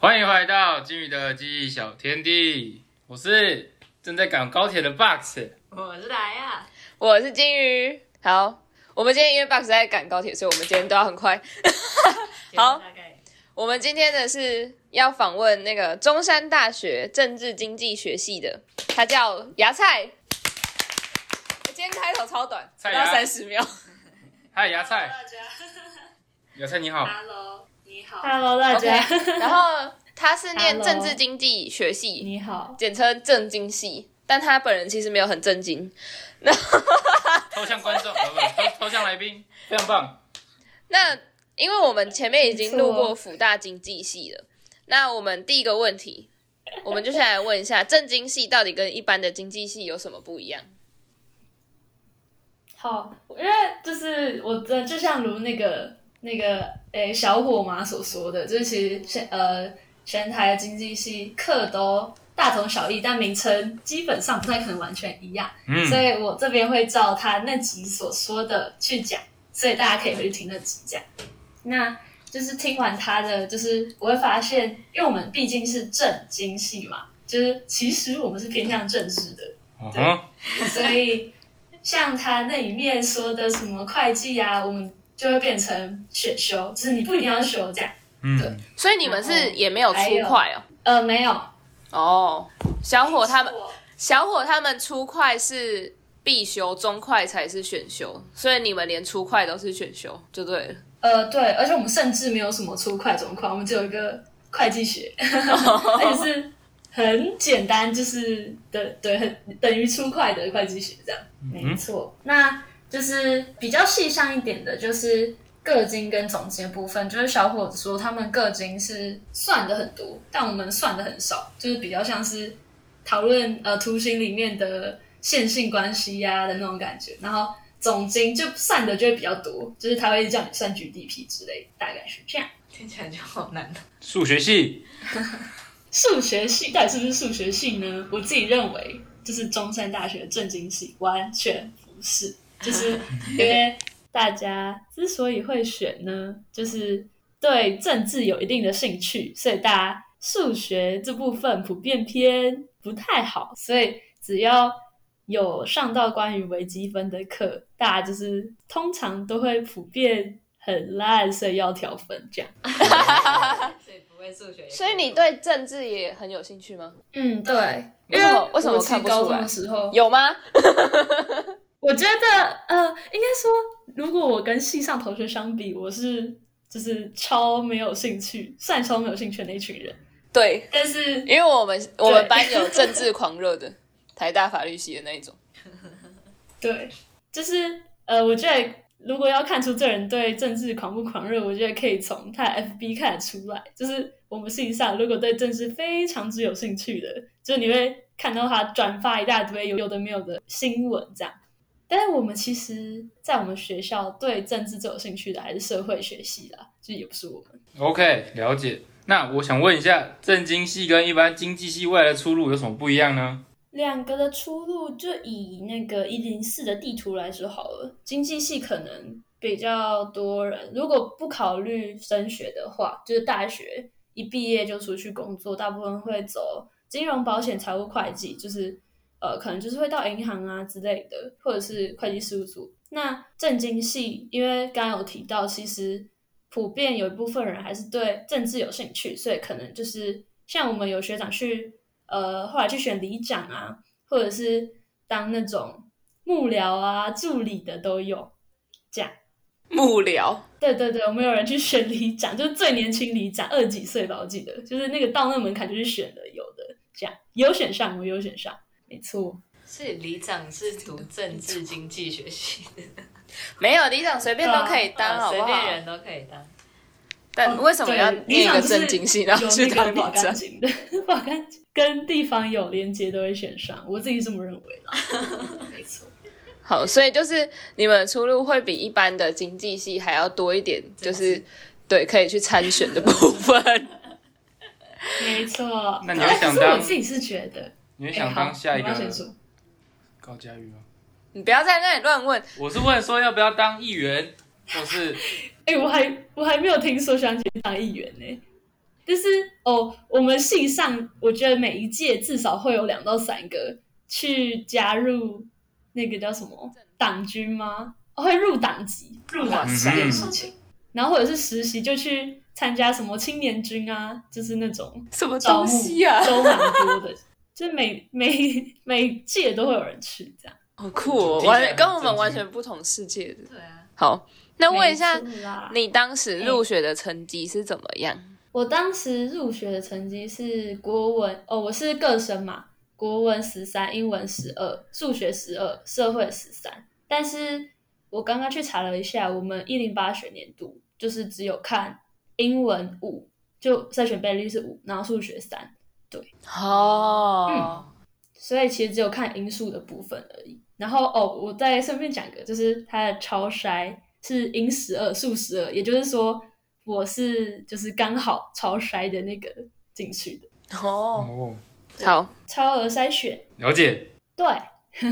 欢迎回到金鱼的记忆小天地，我是正在赶高铁的 Box。我是来呀，我是金鱼。好，我们今天因为 Box 在赶高铁，所以我们今天都要很快。好我们今天的是要访问那个中山大学政治经济学系的，他叫芽菜。今天开头超短，不到三十秒。嗨，芽菜，大家芽菜你好。，Hello，你好 Hello，大家 然后他是念政治经济学系，你好。简称政经系，但他本人其实没有很正经。抽象观众，呃不，抽抽象来宾，非常棒。那因为我们前面已经录过辅大经济系了，那我们第一个问题，我们就先来问一下 政经系到底跟一般的经济系有什么不一样？好，因为就是我的，就像如那个那个诶、小伙妈所说的，就是其实现呃全台的经济系课都大同小异，但名称基本上不太可能完全一样，嗯，所以我这边会照他那集所说的去讲，所以大家可以回去听那集讲。那就是听完他的，就是我会发现，因为我们毕竟是政经系嘛，就是其实我们是偏向政治的，嗯哼，所以像他那里面说的什么会计啊，我们就会变成选修，就是你不一定要修这样。嗯，所以你们是也没有出快哦。呃，没有，哦，小伙他们小伙他们出快是必修，中快才是选修，所以你们连出快都是选修就对了。呃，对，而且我们甚至没有什么初快中快，我们只有一个会计学，而且是很简单，就是的，对，很等于粗快的会计学这样。没错，那就是比较细项一点的，就是个金跟总金的部分，就是小伙子说他们个金是算的很多，但我们算的很少，就是比较像是讨论呃图形里面的线性关系呀、的那种感觉，然后总金就算的就会比较多，就是他会叫你算 GDP 之类，大概是这样。听起来就好难哦。数学系，数学系到底是不是数学系呢？我自己认为，就是中山大学的政经系完全不是，就是因为大家之所以会选呢，就是对政治有一定的兴趣，所以大家数学这部分普遍偏不太好，所以只要有上到关于微积分的课，大家就是通常都会普遍很烂，所以要调分这样。所以不会数学所以你对政治也很有兴趣吗？嗯，对，为什么为什么看不出来高中的时候，有吗？我觉得呃，应该说，如果我跟系上同学相比，我是就是超没有兴趣，算超没有兴趣的那一群人。对，但是因为我们我们班有 政治狂热的，台大法律系的那一种。对，就是呃，我觉得如果要看出这人对政治狂不狂热，我觉得可以从他的 FB 看得出来。就是我们系上如果对政治非常之有兴趣的，就是你会看到他转发一大堆有有的没有的新闻这样。但是我们其实，在我们学校对政治最有兴趣的还是社会学系啦，就是也不是我们。OK，了解。那我想问一下，政经系跟一般经济系未来的出路有什么不一样呢？两个的出路，就以那个一零四的地图来说好了。经济系可能比较多人，如果不考虑升学的话，就是大学一毕业就出去工作，大部分会走金融、保险、财务、会计，就是呃，可能就是会到银行啊之类的，或者是会计事务所。那政经系，因为刚刚有提到，其实普遍有一部分人还是对政治有兴趣，所以可能就是像我们有学长去呃后来去选里长啊，或者是当那种幕僚啊、助理的都有。这样，幕僚，对对对，我们有人去选里长，就是最年轻里长，二十几岁吧，我记得，就是那个到那个门槛就是选的，有的这样有选上，我有选上，没错。是里长是读政治经济学系的，没有里长随便都可以当，啊随？便人都可以当。但为什么要念一个里长是正经系，然后去当里长个保干？净的，保干净跟地方有连接都会选上，我自己这么认为啦。没错，好，所以就是你们出路会比一般的经济系还要多一点，就是对可以去参选的部分。没错。那你会哎可是想当我自己是觉得，你会想当下一个高嘉瑜吗？你不要在那里乱问，我是问说要不要当议员，或是哎、我还我还没有听说想去当议员呢、就是哦，我们系上我觉得每一届至少会有两到三个去加入那个叫什么党军吗？哦会入党籍，入党籍这件事情，然后或者是实习就去参加什么青年军啊，就是那种什么东招募西啊？都蛮多的，就是每每每届都会有人去这样。好酷哦，完跟我们完全不同世界的。对啊，好，那问一下你当时入学的成绩是怎么样？我当时入学的成绩是国文哦，我是各生嘛，国文十三，英文十二，数学十二，社会十三。但是我刚刚去查了一下，我们一零八学年度就是只有看英文五，就筛选倍率是五，然后数学三，哦，所以其实只有看因数的部分而已。然后哦，我再顺便讲一个，就是它的超筛是因十二、数十二，也就是说我是就是刚好超筛的那个进去的哦，哦，好。超额筛选。了解。对，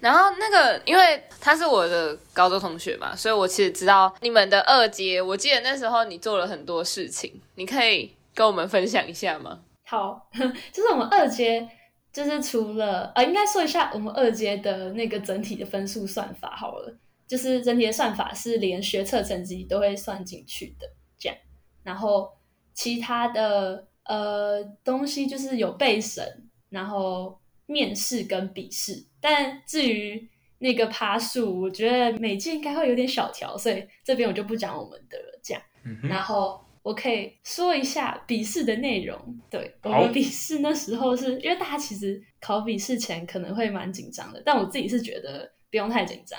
然后那个，因为他是我的高中同学嘛，所以我其实知道你们的二阶。我记得那时候你做了很多事情，你可以跟我们分享一下吗？好，就是我们二阶，就是除了呃，应该说一下我们二阶的那个整体的分数算法好了，就是整体的算法是连学测成绩都会算进去的，这样。然后其他的呃东西就是有备审，然后面试跟笔试。但至于那个趴数，我觉得每届应该会有点小调，所以这边我就不讲我们的了，这样。然后我可以说一下笔试的内容。对我好们笔试那时候是因为大家其实考笔试前可能会蛮紧张的，但我自己是觉得不用太紧张。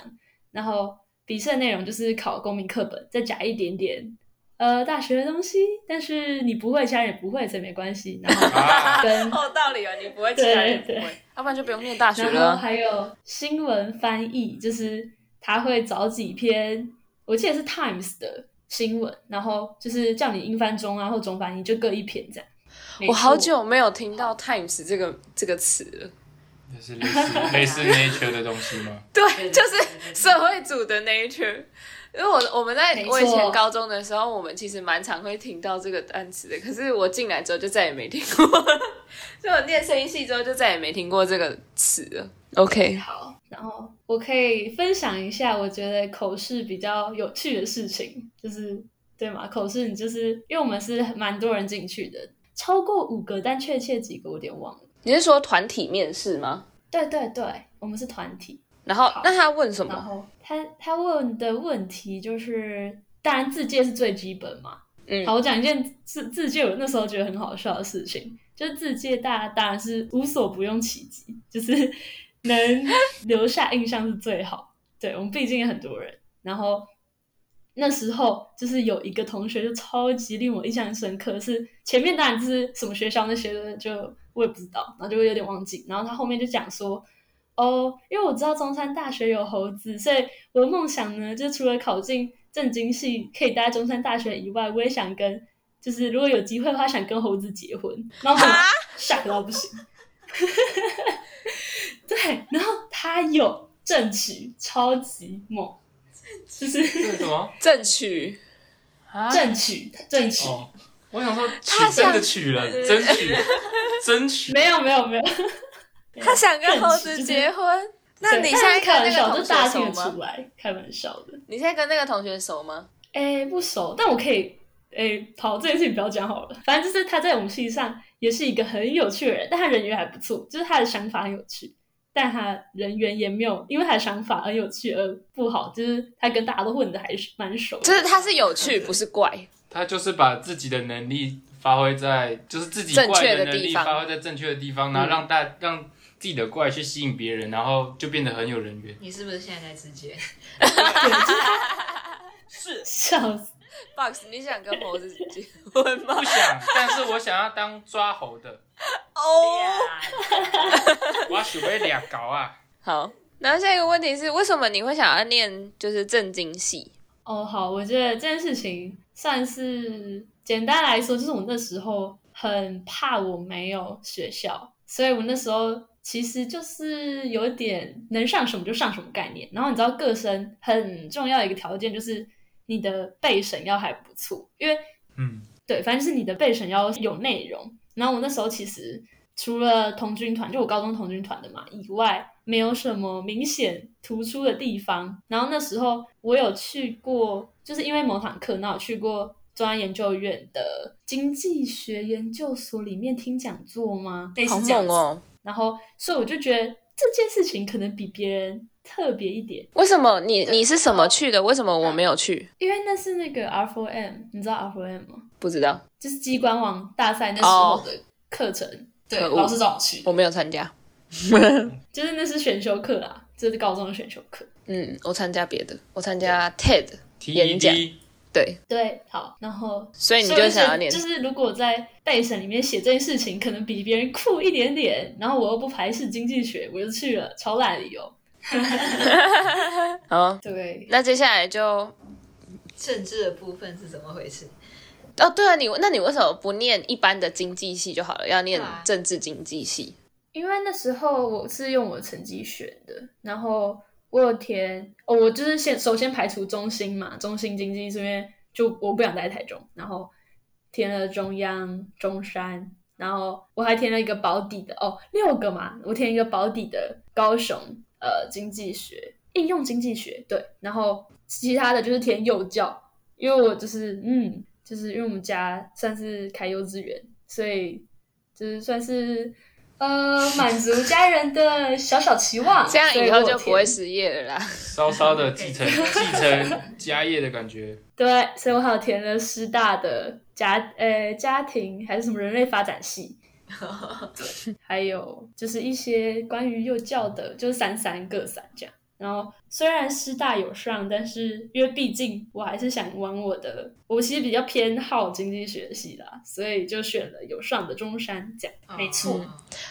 然后笔试的内容就是考公民课本，再加一点点呃大学的东西，但是你不会，其他人也不会，所以没关系。然后啊跟 哦，道理啊，你不会，其他人也不会，要不然就不用念大学了然后了。还有新闻翻译，就是他会找几篇，我记得是 Times 的新闻，然后就是叫你英翻中啊，或中翻译，就各一篇这样。我好久没有听到 Times 这个这个词了。就是类似类似 nature 的东西吗？对，就是社会组的 nature。因为我我们在我以前高中的时候，我们其实蛮常会听到这个单词的，可是我进来之后就再也没听过，所以我念声音系之后就再也没听过这个词了。OK，好，然后我可以分享一下，我觉得口试比较有趣的事情，就是对嘛？口试你就是因为我们是蛮多人进去的，超过五个，但确切几个我有点忘了。你是说团体面试吗？对对对，我们是团体。然后那他问什么然么？后他他问的问题就是，当然自介是最基本嘛。嗯好，我讲一件自自介我那时候觉得很好笑的事情，就是自介大家当然是无所不用其极，就是能留下印象是最好。对我们毕竟也很多人，然后那时候就是有一个同学就超级令我印象深刻，是前面当然就是什么学校那些的，就我也不知道，然后就会有点忘记。然后他后面就讲说，哦，因为我知道中山大学有猴子，所以我的梦想呢，就除了考进政经系可以待在中山大学以外，我也想跟，就是如果有机会的话，想跟猴子结婚。然后我吓到不行。对，然后他有正取，超级猛，就是什么？正取啊正取，正取。哦，我想说他想的取了，真取，真取。没有没有没有，他想跟猴子结婚。那你现在跟那开玩笑，个同就大家学熟听得出吗？来，开玩笑的。你现在跟那个同学熟吗？哎，不熟，但我可以，哎，好，这件事情不要讲好了。反正就是他在我们系上也是一个很有趣的人，但他人缘还不错，就是他的想法很有趣，但他人缘也没有因为他的想法很有趣而不好，就是他跟大家都混的还是蛮熟。就是他是有趣，不是怪。他就是把自己的能力发挥在，就是自己怪的能力确的地方发挥在正确的地方，然后让大让自己的怪去吸引别人，然后就变得很有人缘。你是不是现在在直接？是 笑死。Box，你想跟猴子结婚吗不？想，但是我想要当抓猴的，哦，我要准备俩搞啊！好。然后下一个问题是，为什么你会想要念就是正经系？哦，好，我觉得这件事情算是简单来说，就是我那时候很怕我没有学校，所以我那时候其实就是有点能上什么就上什么概念。然后你知道，各生很重要的一个条件就是你的备审要还不错，因为嗯，对，反正是你的备审要有内容。然后我那时候其实除了童军团，就我高中童军团的嘛以外，没有什么明显突出的地方。然后那时候我有去过，就是因为某堂课，那我去过中央研究院的经济学研究所里面听讲座吗？类好似这样子。猛哦！然后，所以我就觉得这件事情可能比别人特别一点，为什么你你是什么去的？为什么我没有去？因为那是那个 R4M，你知道 R4M 吗？不知道，就是机关网大赛那时候的课程。对，老师找我去，我没有参加。就是那是选修课啦，这是高中的选修课。嗯，我参加别的，我参加 TED，演讲对，对，好，然后所以你就想要念就，是如果在备审里面写这件事情，可能比别人酷一点点，然后我又不排斥经济学，我就去了，超烂的理由。好，对，那接下来就政治的部分是怎么回事？哦，对啊，你那你为什么不念一般的经济系就好了，要念政治经济系？因为那时候我是用我的成绩选的，然后我有填哦，我就是先首先排除中心嘛，中心经济是因为就我不想待台中，然后填了中央、中山，然后我还填了一个保底的哦，六个嘛，我填一个保底的高雄呃经济学应用经济学对，然后其他的就是填幼教，因为我就是嗯，就是因为我们家算是开幼稚园，所以就是算是呃满足家人的小小期望，这样以后就不会失业了啦。稍稍的继承继承家业的感觉。对，所以我还有填了师大的家呃家庭还是什么人类发展系，对，还有就是一些关于幼教的，就是三三各三这样。然后虽然师大有上，但是因为毕竟我还是想往我的，我其实比较偏好经济学系啦，所以就选了有上的中山这样。没错，哦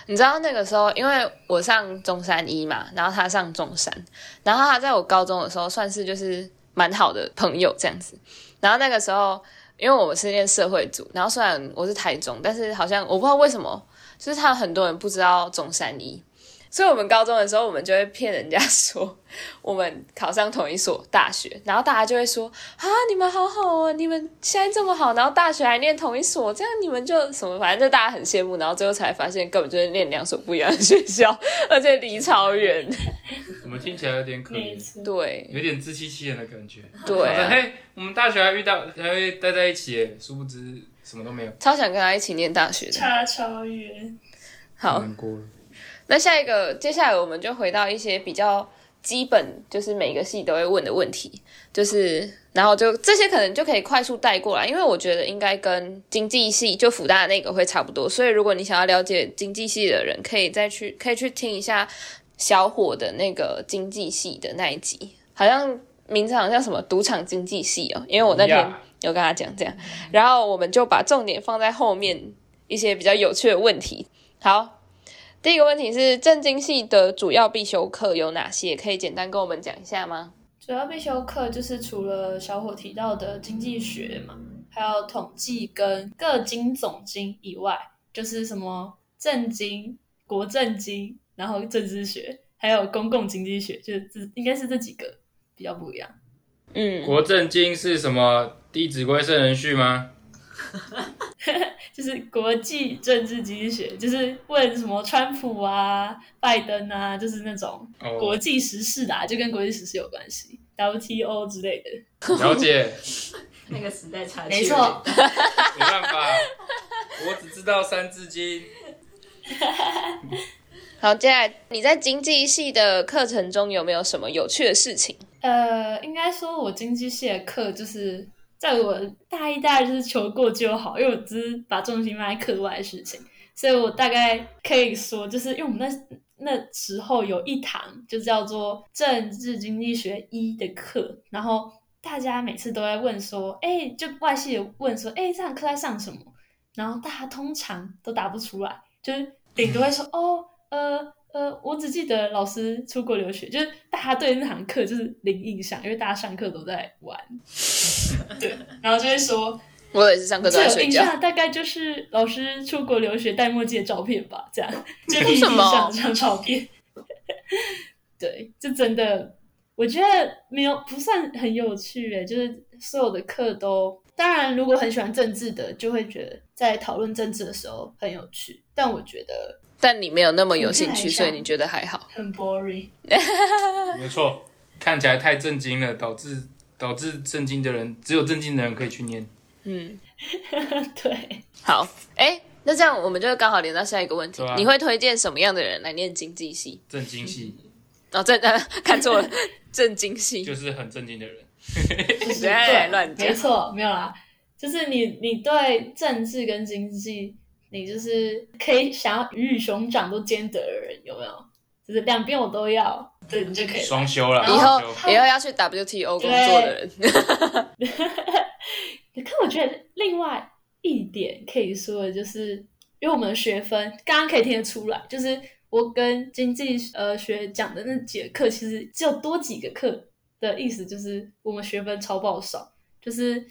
你知道那个时候，因为我上中山一嘛，然后他上中山，然后他在我高中的时候算是就是蛮好的朋友这样子。然后那个时候，因为我们是念社会组，然后虽然我是台中，但是好像我不知道为什么，就是他有很多人不知道中山医。所以我们高中的时候，我们就会骗人家说我们考上同一所大学，然后大家就会说啊，你们好好哦，你们现在这么好，然后大学还念同一所，这样你们就什么，反正就大家很羡慕，然后最后才发现根本就是念两所不一样的学校，而且离超远。怎么听起来有点可怜，对有点自欺欺人的感觉。对啊，嘿，我们大学还遇到还会待在一起，殊不知什么都没有，超想跟他一起念大学的。差超远。好，难过了。那下一个，接下来我们就回到一些比较基本，就是每个系都会问的问题，就是然后就这些可能就可以快速带过来，因为我觉得应该跟经济系就福大的那个会差不多，所以如果你想要了解经济系的人，可以再去可以去听一下小伙的那个经济系的那一集，好像名字好像什么赌场经济系哦，因为我那天有跟他讲这样，然后我们就把重点放在后面一些比较有趣的问题。好，第一个问题是政经系的主要必修课有哪些？可以简单跟我们讲一下吗？主要必修课就是除了小伙提到的经济学嘛，还有统计跟各经总经以外，就是什么政经、国政经，然后政治学，还有公共经济学，就是这应该是这几个比较不一样。嗯，国政经是什么？弟子规圣人序吗？就是国际政治经济学，就是问什么川普啊、拜登啊，就是那种哦国际时事的、啊，就跟国际时事有关系，WTO 之类的。了解，那个时代差距没错，没办法，我只知道三字经。好，接下来你在经济系的课程中有没有什么有趣的事情？呃，应该说，我经济系的课就是在我大一、大二就是求过就好，因为我只是把重心放在课外事情，所以我大概可以说，就是因为我们那那时候有一堂就叫做政治经济学一的课，然后大家每次都在问说，哎，就外系问说，哎，这堂课在上什么？然后大家通常都答不出来，就是顶多会说，哦，呃。呃，我只记得老师出国留学，就是大家对那堂课就是零印象，因为大家上课都在玩，对，然后就会说 我也是上课都在睡觉。印象大概就是老师出国留学戴墨镜的照片吧，这样 就为 PPT 什么上这张照片，对，这真的我觉得没有不算很有趣诶，就是所有的课都当然，如果很喜欢政治的，就会觉得在讨论政治的时候很有趣。但我觉得但你没有那么有兴趣，所以你觉得还好。很 boring。没错，看起来太震惊了，导致导致震惊的人只有震惊的人可以去念。嗯，对，好，哎，那这样我们就刚好连到下一个问题啊，你会推荐什么样的人来念经济系？震惊系哦，震呃 看错了，震惊系。就是很震惊的人，对，乱讲没错，没有啦，就是你你对政治跟经济，你就是可以想要鱼与熊掌都兼得的人，有没有？就是两边我都要，对你就可以了。双休了。以后以后要去 WTO 工作的人，可我觉得另外一点可以说的就是，因为我们的学分刚刚可以听得出来，就是我跟经济呃学讲的那几个课，其实只有多几个课的意思，就是我们学分超爆少，就是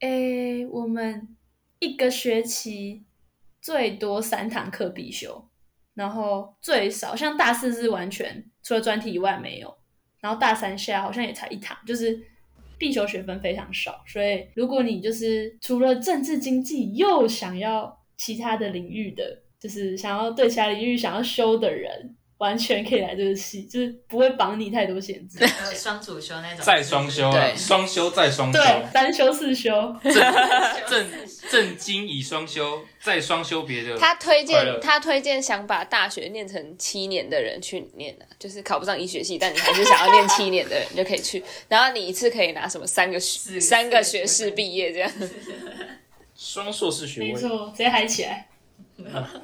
诶我们一个学期最多三堂课必修，然后最少像大四是完全除了专题以外没有，然后大三下好像也才一堂，就是必修学分非常少。所以如果你就是除了政治经济又想要其他的领域的，就是想要对其他领域想要修的人，完全可以来这个系，就是不会绑你太多限制。双主修那种，再双修啊，对双修再双修，对，三修四修，震震震惊以双修，再双修别的。他推荐他推荐想把大学念成七年的人去念的，就是考不上医学系，但你还是想要念七年的人，你就可以去。然后你一次可以拿什么三个学三个学士毕业这样。双硕士学位，没错，直接嗨起来。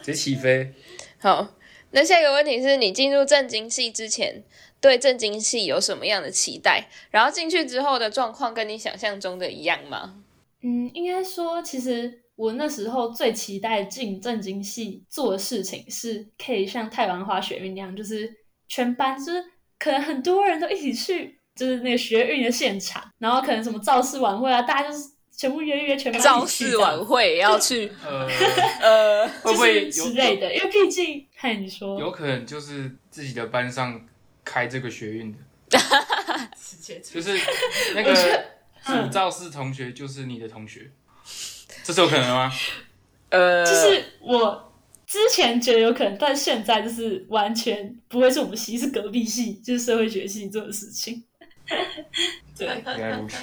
直接起飞。好，那下一个问题是你进入正经系之前，对正经系有什么样的期待？然后进去之后的状况跟你想象中的一样吗？嗯，应该说，其实我那时候最期待进正经系做的事情，是可以像太阳花学运那样，就是全班就是可能很多人都一起去，就是那个学运的现场，然后可能什么造势晚会啊，大家就是全部约约全班造势晚会也要去，呃，呃，会不会就是之类的？因为毕竟，看你说，有可能就是自己的班上开这个学运的，就是 那个主造室同学就是你的同学，这是有可能的吗？呃，就是我之前觉得有可能，但现在就是完全不会是我们系，是隔壁系，就是社会学系做的事情。对，原来如此。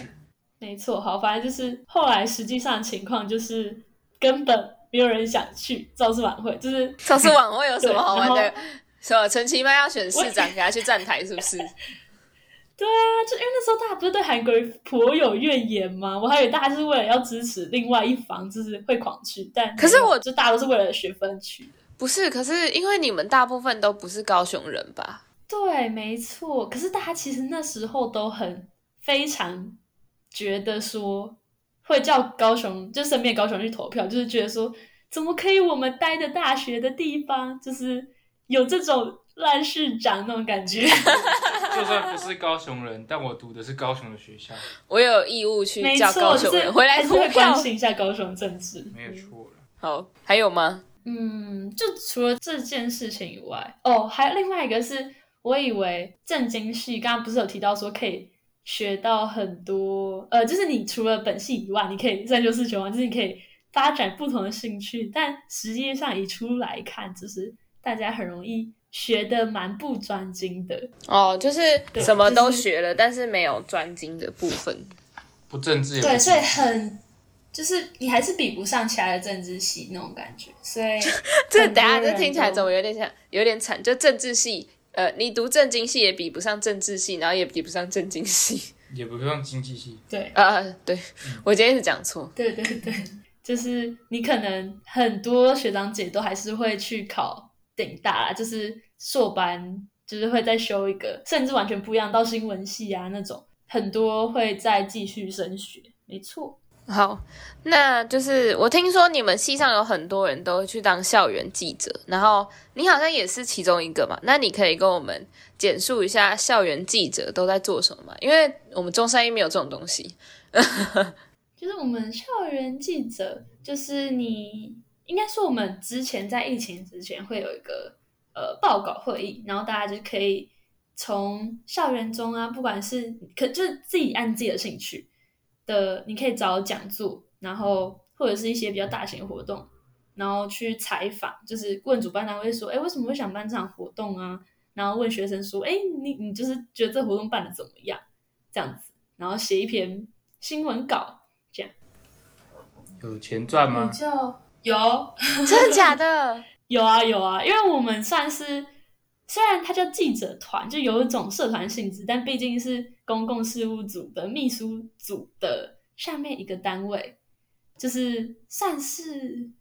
没错，好，反正就是后来实际上情况就是根本没有人想去造势晚会，就是造势晚会有什么 好玩的？什么陈其迈要选市长，给他去站台，是不是？对啊，就因为那时候大家不是对韩国瑜颇有怨言吗？我还以为大家就是为了要支持另外一方，就是会狂去，但可是我就大家都是为了学分去的。不是，可是因为你们大部分都不是高雄人吧？对，没错。可是大家其实那时候都很非常觉得说会叫高雄，就身边高雄去投票，就是觉得说怎么可以我们待的大学的地方，就是有这种烂市长那种感觉。就算不是高雄人，但我读的是高雄的学校，我有义务去没错，叫高就是雄人回来还是投票会关。心一下高雄政治。没有错了。好，还有吗？嗯，就除了这件事情以外，哦，还有另外一个是，我以为政经系刚刚不是有提到说可以学到很多，呃，就是你除了本系以外，你可以三修四修啊，就是你可以发展不同的兴趣，但实际上一出来看，就是大家很容易学的蛮不专精的。哦，就是什么都就是学了，但是没有专精的部分。不政治也对，所以很。就是你还是比不上其他的政治系那种感觉，所以 这等下这人听起来都怎么有点像，有点惨？就政治系，呃，你读政经系也比不上政治系，然后也比不上政经系。也不上经济系，对，啊、对我今天是讲错。对对对，就是你可能很多学长姐都还是会去考顶大啦，就是硕班，就是会再修一个，甚至完全不一样到新闻系啊那种，很多会再继续升学，没错。好，那就是我听说你们系上有很多人都去当校园记者，然后你好像也是其中一个嘛。那你可以跟我们简述一下校园记者都在做什么吗？因为我们中山一没有这种东西。就是我们校园记者，就是你应该说我们之前在疫情之前会有一个呃报告会议，然后大家就可以从校园中啊，不管是可就是自己按自己的兴趣的，你可以找讲座，然后或者是一些比较大型的活动，然后去采访，就是问主办单位说，哎，为什么会想办这场活动啊？然后问学生说，哎，你你就是觉得这活动办的怎么样？这样子，然后写一篇新闻稿，这样有钱赚吗？就有 真的假的？有啊有啊，因为我们算是虽然它叫记者团，就有一种社团性质，但毕竟是公共事务组的秘书组的下面一个单位，就是算是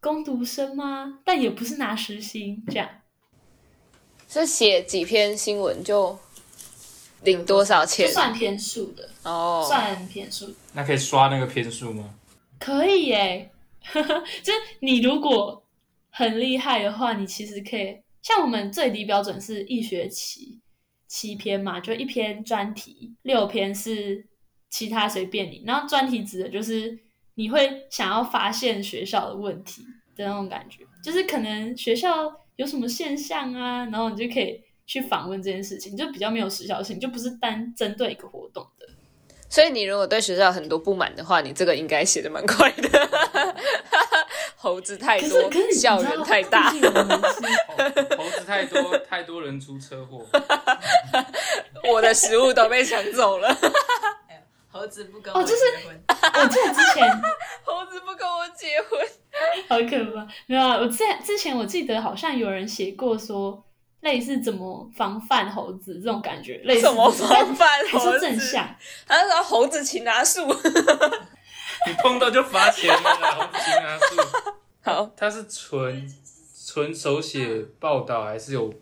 工读生吗？但也不是拿实薪这样。是写几篇新闻就领多少钱？算篇数的哦，算篇数。那可以刷那个篇数吗？可以耶，就是你如果很厉害的话，你其实可以像我们最低标准是一学期七篇嘛，就一篇专题，六篇是其他随便你。然后专题指的就是你会想要发现学校的问题的那种感觉，就是可能学校有什么现象啊，然后你就可以去访问这件事情，就比较没有时效性，就不是单针对一个活动的。所以你如果对学校很多不满的话，你这个应该写的蛮快的。猴子太多，校园太大 太多，太多人出车祸。我的食物都被抢走了。猴子不跟哦就是我结婚，我记得之前猴子不跟我结婚，好可怕！没有啊，我之前之前我记得好像有人写过说，类似怎么防范猴子这种感觉，类似怎么防范还猴子？是正向？他说猴子擒拿术。你碰到就罚钱了啦，猴子擒拿术。好，他是纯纯手写报道，还是有，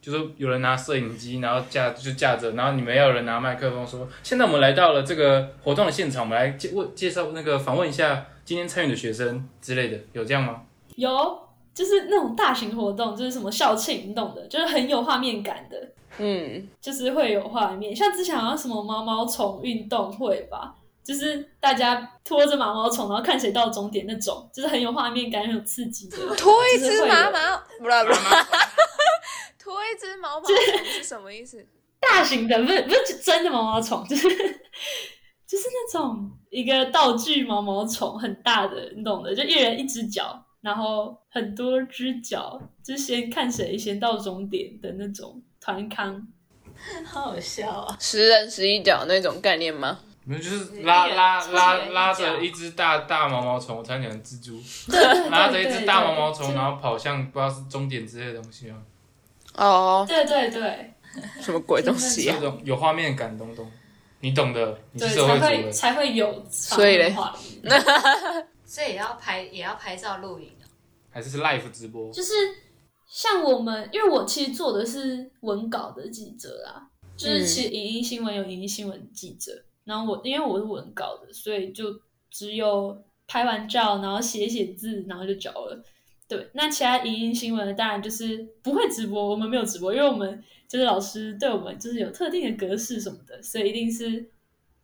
就是有人拿摄影机，然后架就架着，然后你们要有人拿麦克风说，现在我们来到了这个活动的现场，我们来介问介绍那个访问一下今天参与的学生之类的，有这样吗？有，就是那种大型活动，就是什么校庆，你懂的，就是很有画面感的，嗯，就是会有画面。像之前好像什么毛毛虫运动会吧。就是大家拖着毛毛虫，然后看谁到终点那种，就是很有画面感、很有刺激的。拖一只毛毛，不啦不啦，拖 一只毛毛虫是什么意思？大型的，不是不是真的毛毛虫，就是就是那种一个道具毛毛虫，很大的，你懂的，就一人一只脚，然后很多只脚，就先看谁先到终点的那种团康。好好笑啊！十人十一脚那种概念吗？没有，就是拉拉拉拉着一只大大毛毛虫，我才讲蜘蛛，拉着一只大毛毛虫，然后跑向不知道是终点之类的东西啊，哦，对对对 什么鬼东西啊这？种有画面感的东东，你懂的，你对，是社会才会主人，才会有所以嘞 所以也要拍，也要拍照录影啊。还是是 live 直播？就是像我们，因为我其实做的是文稿的记者啊，就是其实影音新闻有影音新闻记者，然后我因为我是文稿的，所以就只有拍完照，然后写写字，然后就交了。对，那其他影音新闻当然就是不会直播，我们没有直播，因为我们就是老师对我们就是有特定的格式什么的，所以一定是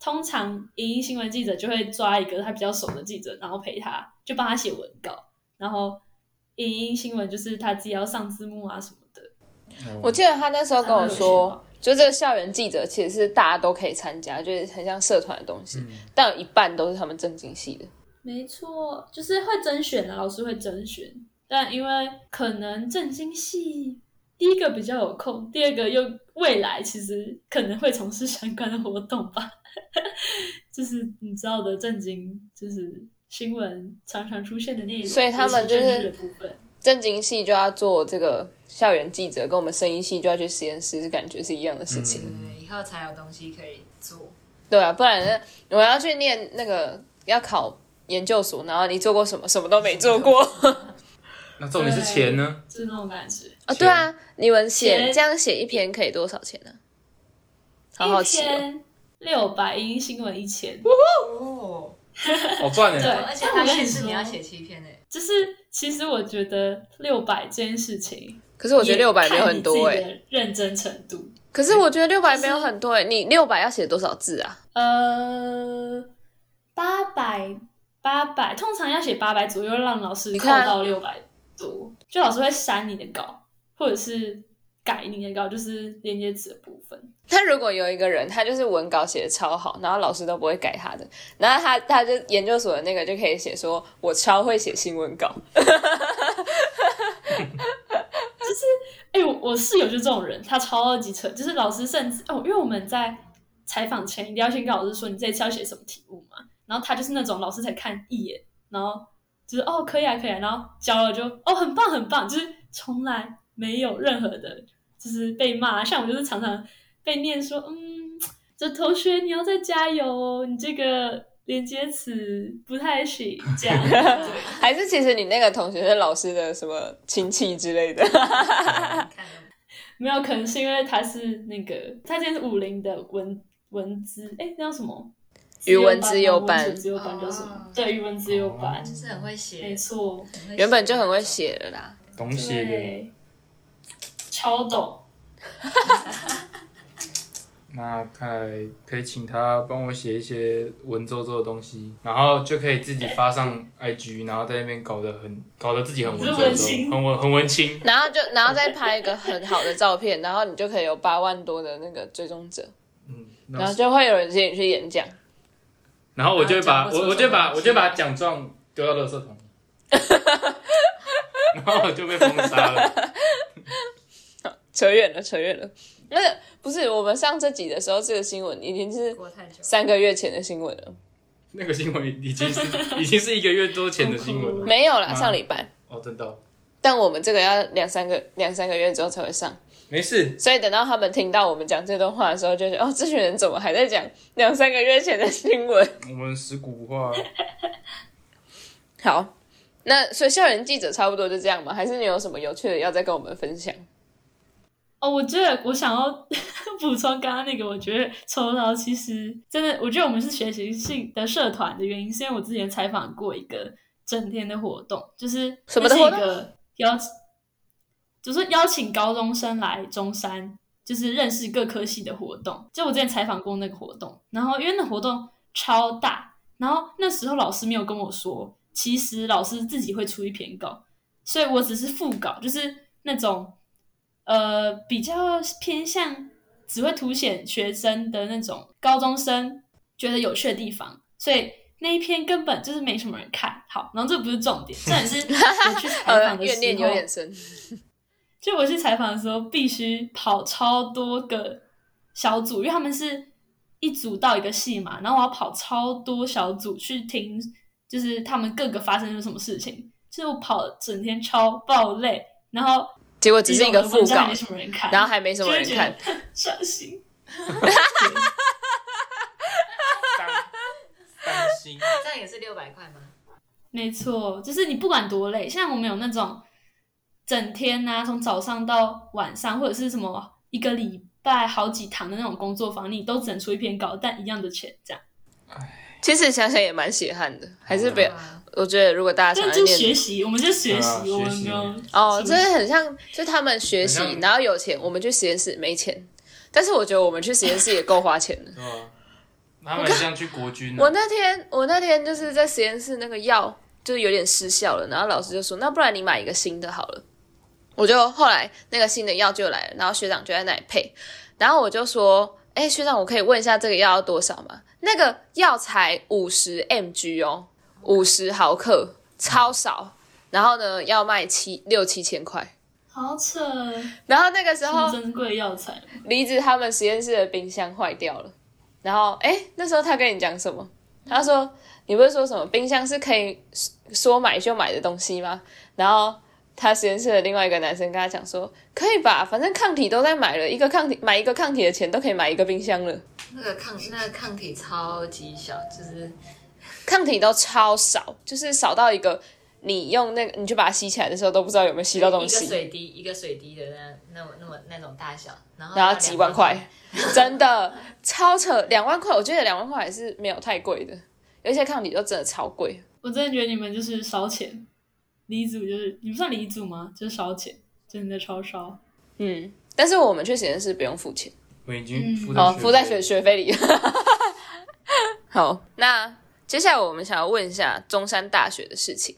通常影音新闻记者就会抓一个他比较熟的记者，然后陪他，就帮他写文稿，然后影音新闻就是他自己要上字幕啊什么的。我记得他那时候跟我说，就这个校园记者其实是大家都可以参加，就是很像社团的东西，但有一半都是他们正经系的。没错，就是会甄选的，老师会甄选，但因为可能正经系第一个比较有空，第二个又未来其实可能会从事相关的活动吧，就是你知道的正经，就是新闻常常出现的内容，所以他们就是的部分。正经系就要做这个校园记者，跟我们声音系就要去实验室，感觉是一样的事情。对，以后才有东西可以做。对啊，不然呢我要去念那个要考研究所，然后你做过什么？什么都没做过 那重点是钱呢？就是那种感觉。啊？对啊，你们写钱这样写一篇可以多少钱呢、好好一奇哦。六百，影音新闻一千，哦，好赚对哎！而且他限制你要写七篇诶。就是其实我觉得六百这件事情，可是我觉得六百没有很多哎、看你自己的认真程度。可是我觉得六百没有很多哎、你六百要写多少字啊？呃，八百八百，通常要写八百左右，让老师扣到六百多，就老师会删你的稿，或者是改你的稿，就是连接词的部分。他如果有一个人，他就是文稿写的超好，然后老师都不会改他的，然后他他就研究所的那个就可以写说，我超会写新闻稿。就是哎、我我室友就这种人，他超级扯，就是老师甚至哦，因为我们在采访前一定要先跟老师说你这次要写什么题目嘛，然后他就是那种老师才看一眼，然后就是哦可以啊可以啊，然后交了就哦很棒很棒，就是从来没有任何的，就是被骂，像我就是常常被念说嗯，这同学你要再加油哦，你这个连接词不太行，这样对。还是其实你那个同学是老师的什么亲戚之类的？看没有，可能是因为他是那个，他今天是武林的文文资，哎，那叫什么？语文资优班文资优班叫什么哦？对，语文资优班，就是很会写，没错，原本就很会写的啦。懂写的。对，超懂。那看来可以请他帮我写一些文绉绉的东西，然后就可以自己发上 IG，然后在那边搞得很搞得自己很文很绉绉，很文很文青。然后就然后再拍一个很好的照片，然后你就可以有八万多的那个追踪者，嗯，然后就会有人请你去演讲。然后我就会把我我就把我就把奖状丢到垃圾桶，然后我就被封杀了。扯远了，扯远了。那个不是我们上这集的时候，这个新闻已经是三个月前的新闻了。那个新闻已经是 已经是一个月多前的新闻了。没有啦，啊上礼拜。哦，真的哦、但我们这个要两三个两三个月之后才会上，没事。所以等到他们听到我们讲这段话的时候，就觉得哦，这群人怎么还在讲两三个月前的新闻？我们食古不化。好，那所以校园记者差不多就这样吗？还是你有什么有趣的要再跟我们分享？哦，我觉得我想要 补充刚刚那个，我觉得酬劳其实真的，我觉得我们是学习性的社团的原因，是因为我之前采访过一个整天的活动，就是是什么的活动一个邀，就是邀请高中生来中山，就是认识各科系的活动。就我之前采访过那个活动，然后因为那活动超大，然后那时候老师没有跟我说，其实老师自己会出一篇稿，所以我只是副稿，就是那种呃比较偏向只会凸显学生的那种高中生觉得有趣的地方，所以那一篇根本就是没什么人看好。然后这不是重点，重点是我去 采呃访，的时怨念有候，点深。就我去采访的时候，必须跑超多个小组，因为他们是一组到一个系嘛，然后我要跑超多小组去听，就是他们各个发生了什么事情，就是我跑整天超爆累，然后结果只是一个副稿文章还没，什么人看，然后还没什么人看。伤心。伤 伤心。这样也是六百块吗？没错，就是你不管多累，像我们有那种整天呐、从早上到晚上，或者是什么一个礼拜好几堂的那种工作坊，你都整出一篇稿，但一样的钱这样。其实想想也蛮血汗的，还是不要。啊我觉得如果大家想但就是要学习，我们就学习，啊我们学习没有哦，出这很像，就他们学习然后有钱，我们去实验室没钱。但是我觉得我们去实验室也够花钱的。对吧？他们像去国军、我啊，那天我那天就是在实验室那个药就是有点失效了，然后老师就说，那不然你买一个新的好了。我就后来那个新的药就来了，然后学长就在那里配，然后我就说，哎，学长，我可以问一下这个药要多少吗？那个药材五十 mg 哦，五十毫克，超少。然后呢，要卖七六七千块。好扯，然后那个时候是，珍贵药材。离子他们实验室的冰箱坏掉了，然后哎，那时候他跟你讲什么？他说你不是说什么冰箱是可以说买就买的东西吗？然后他实验室的另外一个男生跟他讲说，可以吧，反正抗体都在买了，一个抗体买一个抗体的钱都可以买一个冰箱了，那个抗那个抗体超级小，就是 抗体都超少，就是少到一个你用那个你去把它吸起来的时候都不知道有没有吸到东西一个，水滴一个水滴的那那么那么那种大小，然后然后几万块，真的超扯，两万块，我觉得两万块还是没有太贵的，有一些抗体都真的超贵。我真的觉得你们就是烧钱，离组就是你们算离组吗？就是烧钱，真的超烧。嗯，但是我们去实验室不用付钱，我已经付哦，在付在学学学费里。好，那接下来我们想要问一下中山大学的事情，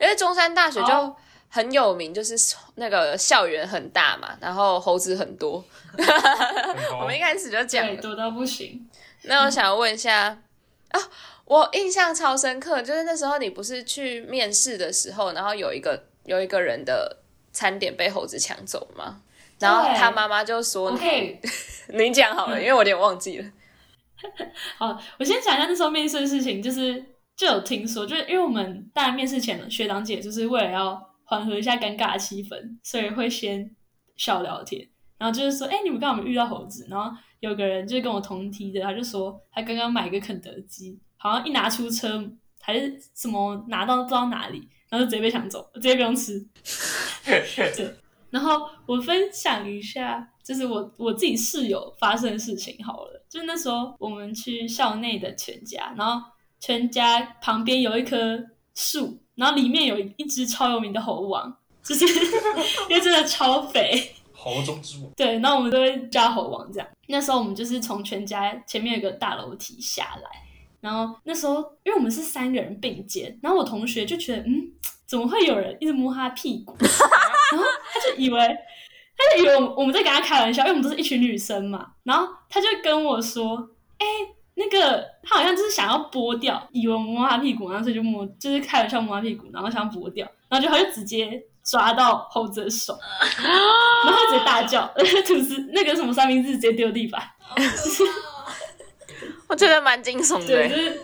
因为中山大学就很有名，就是那个校园很大嘛，然后猴子很多。我们一开始就讲。多到不行。那我想问一下啊，我印象超深刻，就是那时候你不是去面试的时候，然后有一个有一个人的餐点被猴子抢走吗？然后他妈妈就说我可以，你讲好了，因为我有点忘记了。好，我先讲一下那时候面试的事情，就是就有听说，就是因为我们当然面试前学长姐就是为了要缓和一下尴尬的气氛，所以会先小聊天，然后就是说，哎、你们刚好有没有遇到猴子？然后有个人就是跟我同梯的，他就说他刚刚买一个肯德基，好像一拿出车还是什么拿到不知道哪里，然后就直接被抢走，直接不用吃。对，然后我分享一下，就是我我自己室友发生的事情好了。就是那时候我们去校内的全家，然后全家旁边有一棵树，然后里面有一只超有名的猴王，就是 因为真的超肥。猴中之王，对，然后我们都会叫猴王这样。那时候我们就是从全家前面有个大楼梯下来，然后那时候因为我们是三个人并肩，然后我同学就觉得，嗯，怎么会有人一直摸他屁股？然后他就以为，他就以为我们在跟他开玩笑，因为我们都是一群女生嘛。然后他就跟我说，哎、那个他好像就是想要剥掉，以为我摸他屁股，然后所以就摸，就是开玩笑摸他屁股，然后想要剥掉，然后就他就直接抓到猴子的手，然后他直接大叫，吐司那个什么三明治直接丢地板，我觉得蛮惊悚的对，欸。就是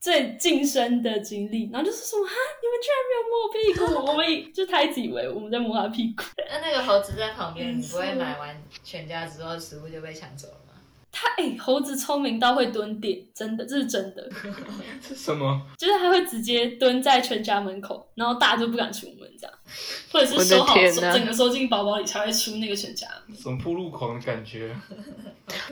最近身的经历。然后就是说哈，你们居然没有摸我屁股，我们以就他一直以为我们在摸他屁股。那那个猴子在旁边，你不会买完全家之后食物就被抢走了吗？他哎、猴子聪明到会蹲点，真的，这是真的，是 什么？就是他会直接蹲在全家门口，然后大家都不敢出门这样，或者是收好整个收进包包里才会出那个全家门。什么铺路狂的感觉？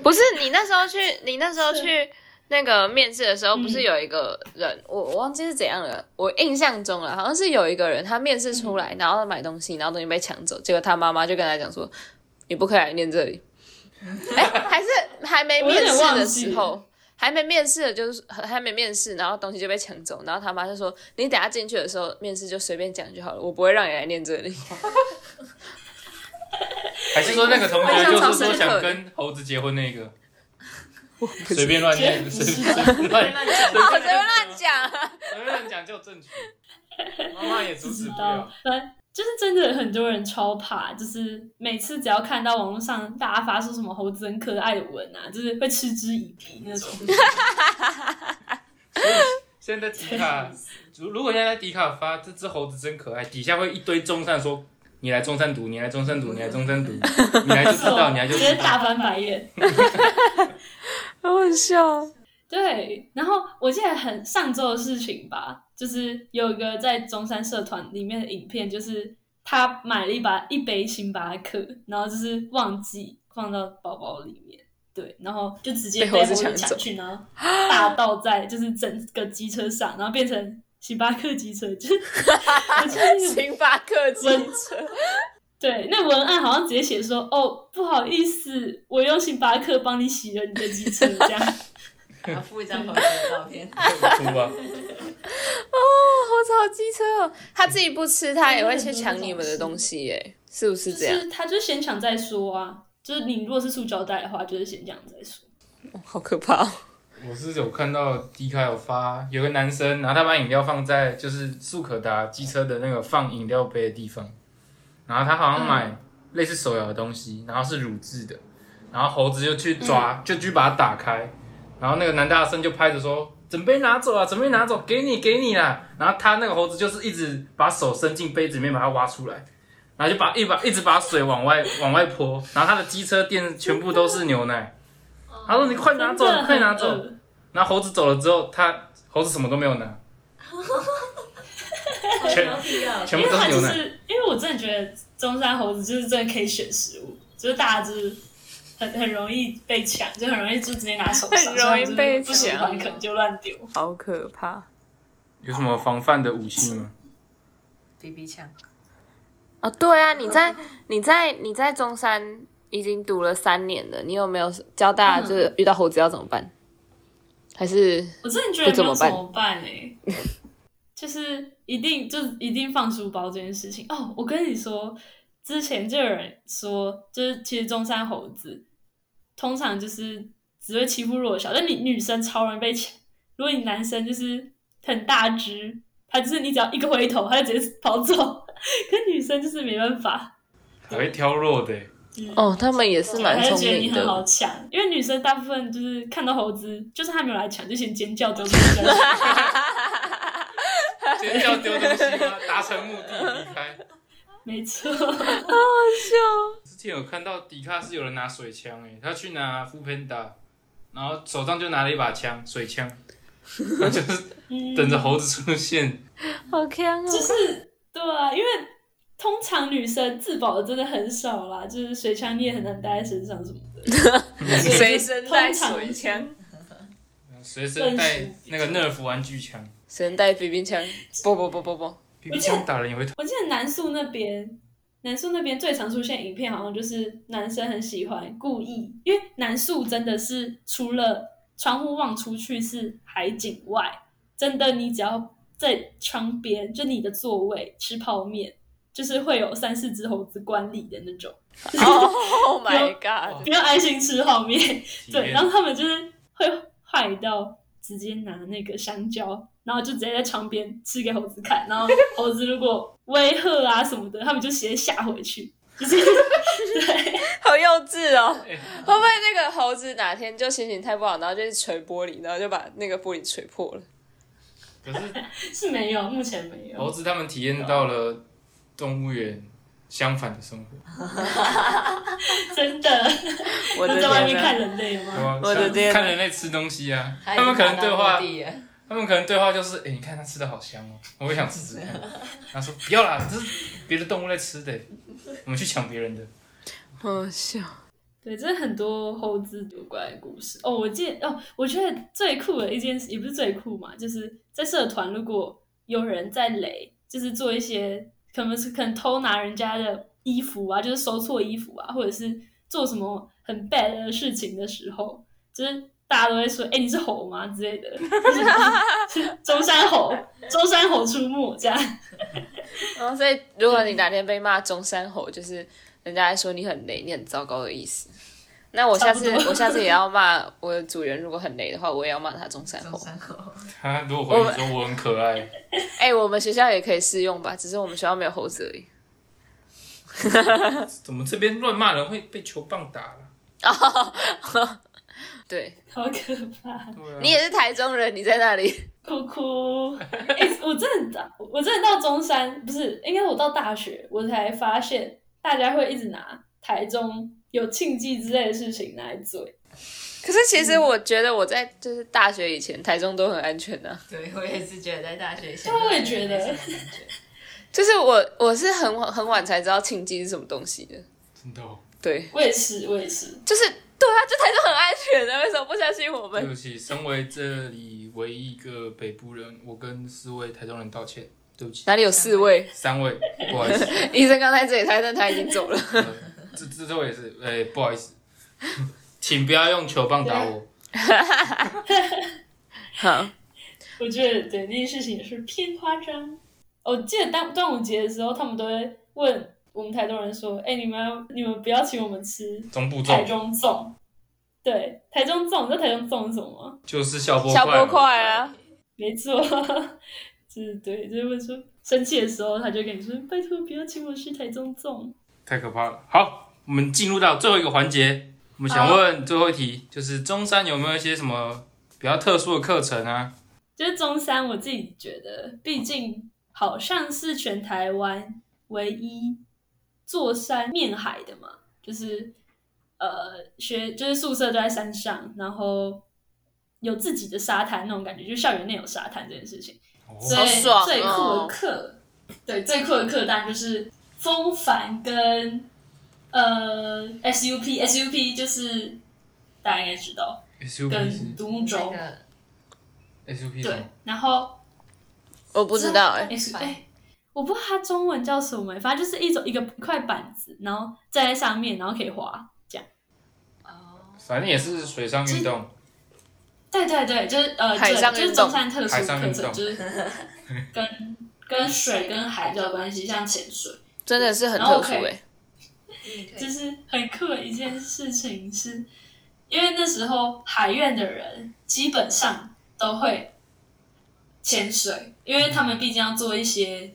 不是你那时候去，你那时候去那个面试的时候，不是有一个人，我我忘记是怎样了，我印象中了，好像是有一个人他面试出来，然后买东西，然后东西被抢走，结果他妈妈就跟他讲说，你不可以来念这里。哎、还是还没面试的时候，还没面试的，就是还没面试，然后东西就被抢走，然后他妈就说，你等下进去的时候，面试就随便讲就好了，我不会让你来念这里。还是说那个同学印象超就是说想跟猴子结婚那个？随便乱念，不随是随便乱 乱讲，随便乱讲。随便乱讲就有证据。妈妈也阻止不知道了。，反就是真的很多人超怕，就是每次只要看到网络上大家发出什么猴子很可爱的文啊，就是会嗤之以鼻那种。现在迪卡，如如果现在在迪卡发这只猴子真可爱，底下会一堆中山说你来中山读，你来中山读，你来中山读，你来就知道，你来就知道直接。大翻白眼。好好笑。对，然后我记得很上周的事情吧，就是有一个在中山社团里面的影片，就是他买了一把一杯星巴克，然后就是忘记放到包包里面，对，然后就直接被被猴子抢去，然后大倒在就是整个机车上，然后变成星巴克机车，就是 星巴克机车，对，那文案好像直接写说：“哦，不好意思，我用星巴克帮你洗了你的机车。”这样，然后附一张猴子的照片。哭吧，猴 子好机车哦！他自己不吃，他也会去抢你们的东西，耶，是不是就这样？是他就先抢再说啊。就是你如果是塑胶袋的话，就是先这样再说。哦好可怕哦！我是有看到迪卡有发，有个男生，然后他把饮料放在就是速可达机车的那个放饮料杯的地方，然后他好像买类似手摇的东西，然后是乳制的，然后猴子就去抓，就去把它打开，然后那个男大生就拍着说：“准备拿走啊，准备拿走，给你给你啦。”然后他那个猴子就是一直把手伸进杯子里面把它挖出来，然后就把一把一直把水往外 往外泼，然后他的机车店全部都是牛奶。他说：“你快拿走，你快拿走。”然后猴子走了之后，他猴子什么都没有拿，全全部都是牛奶。因为我真的觉得中山猴子就是真的可以选食物，就是大家就是很很容易被抢，就很容易就直接拿手上，很容易被不喜欢可能就乱丢。好可怕有什么防范的武器吗？BB 枪，哦！对啊，你在你在你在中山已经读了三年了，你有没有教大家就是遇到猴子要怎么办？还是我真的觉得没有怎么办怎么办哎、就是一定就是一定放书包这件事情哦。我跟你说，之前就有人说，就是其实中山猴子通常就是只会欺负弱小，但你女生超容易被抢。如果你男生就是很大只，他就是你只要一个回头，他就直接跑走。可女生就是没办法，还会挑弱的，哦，他们也是蛮他就聪明觉得你很好的。抢，因为女生大部分就是看到猴子，就是他没有来抢，就先尖叫丢出去。尖叫丢东西吗？达成目的离开。没错，好好笑之前有看到迪卡是有人拿水枪诶，他去拿副喷打，然后手上就拿了一把枪，水枪，他就 是等着猴子出现。好强哦！就是对啊，因为通常女生自保的真的很少啦，就是水枪你也很难带在身上什么的。随身带水枪，随身带那个 Nerf 玩具枪随身带冰冰枪，不不不不不，，BB 枪打人也会痛。我记得南宿那边，南宿那边最常出现影片，好像就是男生很喜欢故意，因为南宿真的是除了窗户望出去是海景外，真的你只要在窗边，就你的座位吃泡面，就是会有三四只猴子观礼的那种，Oh my god！不要安心吃泡面。对，然后他们就是会坏到直接拿那个香蕉，然后就直接在窗边吃给猴子看，然后猴子如果威吓啊什么的，他们就直接吓回去，就是 对，好幼稚哦！哎会不会那个猴子哪天就心情太不好，然后就去捶玻璃，然后就把那个玻璃捶破了？可是 是没有，目前没有。猴子他们体验到了动物园相反的生活，真的，我的在外面！看人类对吗？吧？我的天看人类吃东西啊，他们可能对话他们可能对话就是，哎、你看它吃的好香哦，我也想吃吃看。他说不要啦，这是别的动物在吃的，我们去抢别人的。好笑。对，这很多猴子有关的故事哦。我记得哦，我觉得最酷的一件事，也不是最酷嘛，就是在社团，如果有人在雷，就是做一些可能是可能偷拿人家的衣服啊，就是收错衣服啊，或者是做什么很 bad 的事情的时候，就是大家都会说：“哎、你是猴吗？”之类的，就是是 中山猴，中山猴出没这样。然 后所以，如果你哪天被骂中山猴，就是人家还说你很雷，你很糟糕的意思。那我下次我下次也要骂我的主人，如果很雷的话，我也要骂他中山猴。中山口，他如果回你说我很可爱，哎、我们学校也可以适用吧，只是我们学校没有猴子而已。怎么这边乱骂人会被球棒打了？对好可怕！你也是台中人，你在那里？哭哭。哎、我真的到，我真的到中山，不是，应该我到大学，我才发现大家会一直拿台中有庆忌之类的事情拿来嘴。可是其实我觉得我在就是大学以前，台中都很安全的、啊。对我也是觉得在大学以前，对我也觉得就是我我是很晚很晚才知道庆忌是什么东西的。真的、哦。对，我也是，我也是。就是对啊，就台中很安全的，为什么不相信我们？对不起，身为这里唯一一个北部人，我跟四位台中人道歉，对不起，哪里有四位？三位，不好意思，医生刚在这里，他但他已经走了。呃这这这位也是，哎、不好意思，请不要用球棒打我。好，我觉得对那件事情也是偏夸张。我记得当端午节的时候，他们都会问我们台中人说：“哎、你们你们不要请我们吃中部台粽中粽。”对，台中粽，你知道台中粽是什么吗？就是小波小波块啊，没错，就是对，就是问说生气的时候，他就跟你说：“拜托，不要请我吃台中粽。太可怕了。好，我们进入到最后一个环节，我们想问最后一题，就是中山有没有一些什么比较特殊的课程啊？”就是中山，我自己觉得，毕竟好像是全台湾唯一坐山面海的嘛，就是呃学就是宿舍都在山上，然后有自己的沙滩那种感觉，就校园内有沙滩这件事情。所以好爽哦。最酷的课，对最酷的课当然就是风帆跟呃 SUP，SUP 就是大家应该知道，SUP 是跟独木舟。那，个 SUP 对，然后我不知道哎、哎、我不知道它中文叫什么、反正就是一种一个一块板子，然后站在上面，然后可以滑这样。哦，反正也是水上运动。对对对，就是呃，海就是运动中山特殊课程，海上运动就是 跟跟水跟海比较有关系，像潜水。真的是很特殊哎、可以就是很酷的一件事情是，因为那时候海院的人基本上都会潜水，因为他们毕竟要做一些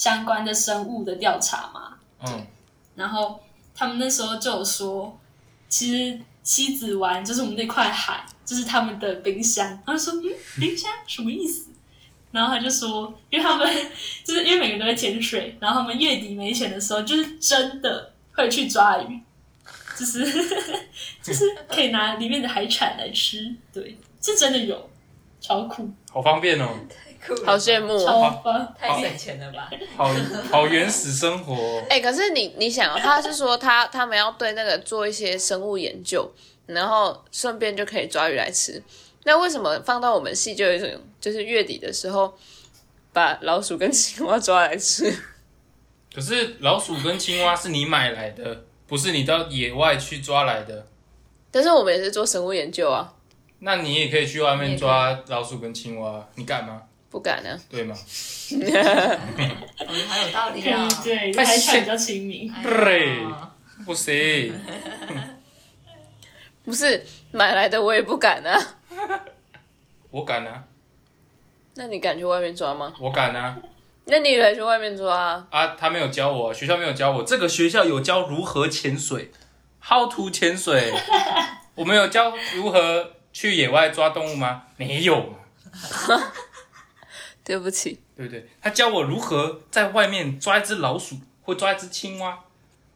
相关的生物的调查嘛。嗯，然后他们那时候就有说，其实西子湾就是我们那块海，就是他们的冰箱。他就说，嗯，冰箱什么意思？然后他就说，因为他们就是因为每个人都会潜水，然后他们月底没钱的时候，就是真的会去抓鱼，就是 就是可以拿里面的海产来吃，对，是真的有，超酷，好方便哦，太酷了好羡慕哦。超棒。太省钱了吧？好好原始生活哦。哎、可是你你想哦，他是说他他们要对那个做一些生物研究，然后顺便就可以抓鱼来吃。那为什么放到我们系就有一种，就是月底的时候把老鼠跟青蛙抓来吃？可是老鼠跟青蛙是你买来的，不是你到野外去抓来的。但是我们也是做生物研究啊，那你也可以去外面抓老鼠跟青蛙，你敢吗？不敢啊。对吗？嗯，很有道理啊。对，太海产现比较亲民。哎对不行，不是买来的我也不敢啊。我敢啊，那你敢去外面抓吗？我敢啊！那你也去外面抓啊？啊，他没有教我，学校没有教我，这个学校有教如何潜水，how to 潜水，我们有教如何去野外抓动物吗？没有，对不起，对不对？他教我如何在外面抓一只老鼠或抓一只青蛙，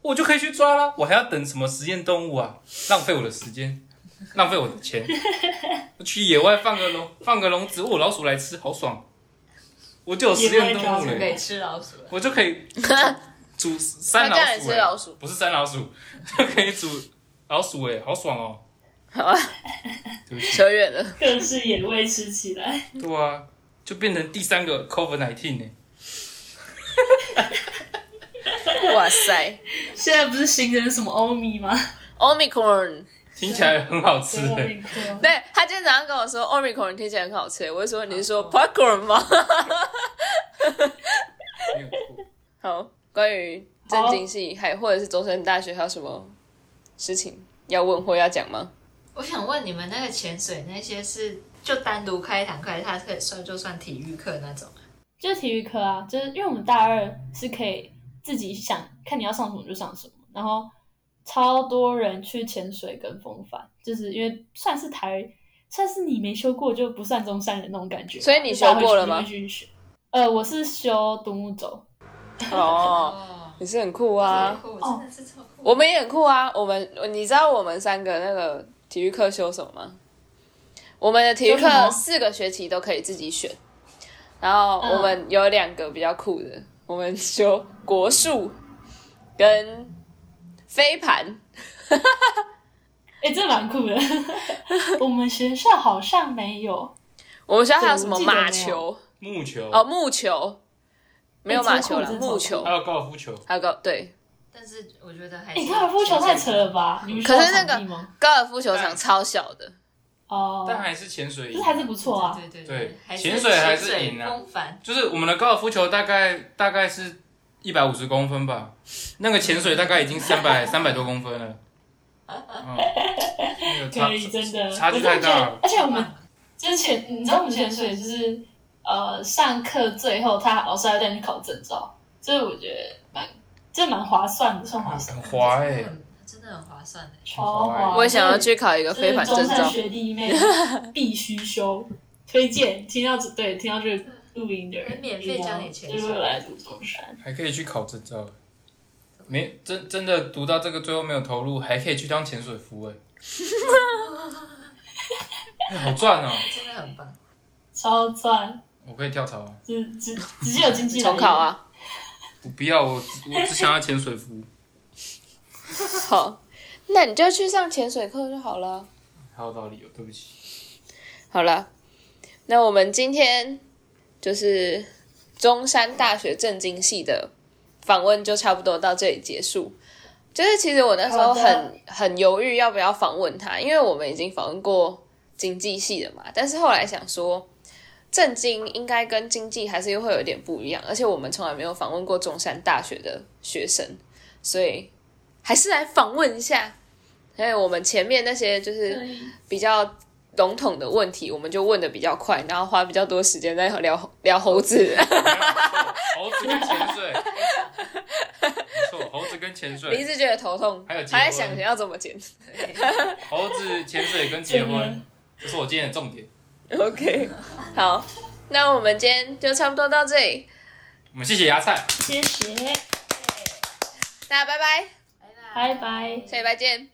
我就可以去抓了。我还要等什么实验动物啊？浪费我的时间，浪费我的钱。我 去野外放个笼，放个笼子，哦，老鼠来吃，好爽。我就有实验动物可以了，吃老鼠了。我就可以煮山老鼠、欸，吃老鼠，不是山老鼠，就可以煮老鼠、欸，哎，好爽哦。好啊，对不起，扯远了。更是野味吃起来，对啊，就变成第三个 COVID nineteen 呢。哇塞现在不是新的什么欧米吗？，Omicron。听起来很好吃欸诶、对他今天早上跟我说 Omicron 听起来很好吃，我就说你是说 Popcorn 吗？没有错好，关于正经系还或者是中山大学还有什么事情要问或要讲吗？我想问你们那个潜水那些是就单独开一堂课，还是它可以算就算体育课那种啊？就是体育课啊，就是因为我们大二是可以自己想看你要上什么就上什么，然后超多人去潜水跟风帆，就是因为算是台，算是你没修过就不算中山人那种感觉。所以你修过了吗呃，我是修独木舟，哦，哦，也是很酷啊。酷，真的是超酷。我们也很酷啊。我们你知道我们三个那个体育课修什么吗？我们的体育课四个学期都可以自己选，然后我们有两个比较酷的，我们修国术跟飞盘。哎、这蛮酷的。我们学校好像没有，我们学校还有什么马球？木球，哦，木球。没有马球了，木球。还有高尔夫球，还有高对。但是我觉得还高尔夫球太扯了吧？可是那个？高尔夫球场超小的，哦，但还是潜水赢这。还是不错啊。对对对潜水还是赢啊就是我们的高尔夫球大概大概是一百五十公分吧，那个潜水大概已经三百 三百多公分了。可以，真的，差距太大了。而且我们之前，你知道我们潜水就是呃，上课最后他老师还要带你考证照，所以我觉得蛮，这蛮划算的，算划算很，划哎、的很划算的。超划。我也想要去考一个这飞盘证照。学弟妹 必须修，推荐。听到这对听到这个录音的人，免费教你潜水就是来读中山。还可以去考证照。没真真的读到这个最后没有投入，还可以去当潜水夫 哎、哎好赚哦！真的很棒。超赚，我可以跳槽啊！直直直接有经济重考！啊！我不要，我只我只想要潜水夫。好，那你就去上潜水课就好了。还有道理哦，对不起。好了，那我们今天就是中山大学政经系的访问就差不多到这里结束。就是其实我那时候很很犹豫要不要访问他，因为我们已经访问过经济系的嘛，但是后来想说，政经应该跟经济还是又会有点不一样，而且我们从来没有访问过中山大学的学生，所以还是来访问一下。因为我们前面那些就是比较笼统的问题，我们就问的比较快，然后花比较多时间在聊聊猴子。猴子跟潜水，没错，猴子跟潜你一水，直觉得头痛，还有结婚还在想要怎么剪。猴子潜水跟结婚，这是我今天的重点。OK，好，那我们今天就差不多到这里，我们谢谢芽菜。谢谢，大家拜拜。拜拜。下礼拜见。